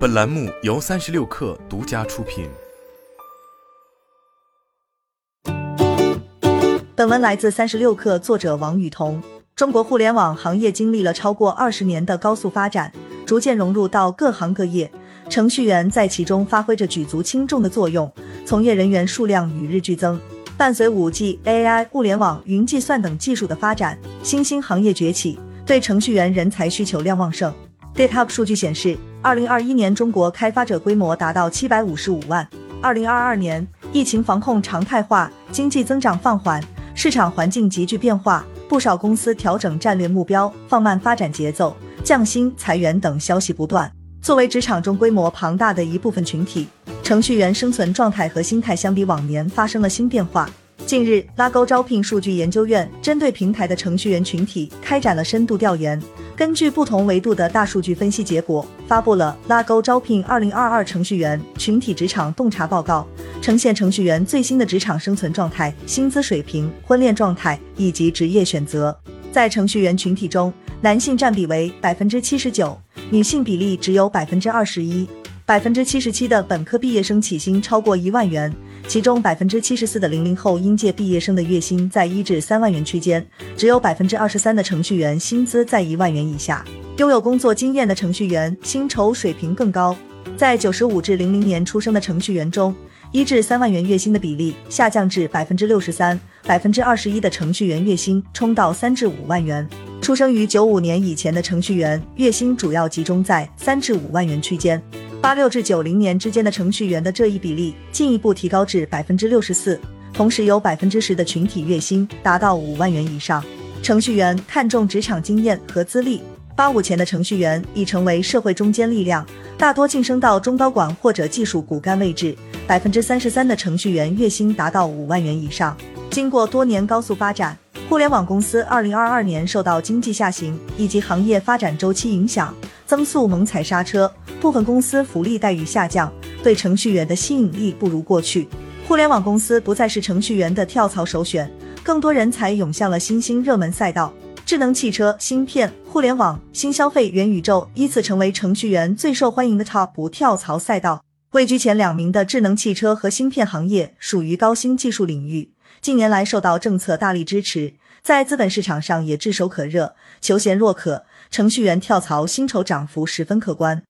本栏目由三十六氪独家出品。本文来自三十六氪，作者王雨桐。中国互联网行业经历了超过二十年的高速发展，逐渐融入到各行各业，程序员在其中发挥着举足轻重的作用，从业人员数量与日俱增。伴随五 G、AI、物联网、云计算等技术的发展，新兴行业崛起，对程序员人才需求量旺盛。GitHub 数据显示，二零二一年中国开发者规模达到七百五十五万。二零二二年，疫情防控常态化，经济增长放缓，市场环境急剧变化，不少公司调整战略目标，放慢发展节奏，降薪、裁员等消息不断。作为职场中规模庞大的一部分群体，程序员生存状态和心态相比往年发生了新变化。近日，拉勾招聘数据研究院针对平台的程序员群体开展了深度调研。根据不同维度的大数据分析结果，发布了拉勾招聘二零二二程序员群体职场洞察报告，呈现程序员最新的职场生存状态、薪资水平、婚恋状态以及职业选择。在程序员群体中，男性占比为百分之七十九，女性比例只有百分之二十一。百分之七十七的本科毕业生起薪超过一万元。其中百分之七十四的零零后应届毕业生的月薪在一至三万元区间，只有百分之二十三的程序员薪资在一万元以下。拥有工作经验的程序员薪酬水平更高。在九十五至零零年出生的程序员中，一至三万元月薪的比例下降至百分之六十三，百分之二十一的程序员月薪冲到三至五万元。出生于九五年以前的程序员月薪主要集中在三至五万元区间。八六至九零年之间的程序员的这一比例进一步提高至百分之六十四，同时有百分之十的群体月薪达到五万元以上。程序员看重职场经验和资历，八五前的程序员已成为社会中坚力量，大多晋升到中高管或者技术骨干位置。百分之三十三的程序员月薪达到五万元以上。经过多年高速发展，互联网公司二零二二年受到经济下行以及行业发展周期影响，增速猛踩刹车。部分公司福利待遇下降，对程序员的吸引力不如过去。互联网公司不再是程序员的跳槽首选，更多人才涌向了新兴热门赛道。智能汽车、芯片、互联网、新消费、元宇宙依次成为程序员最受欢迎的 TOP 跳槽赛道。位居前两名的智能汽车和芯片行业属于高新技术领域，近年来受到政策大力支持，在资本市场上也炙手可热。求贤若渴，程序员跳槽薪酬涨幅十分可观。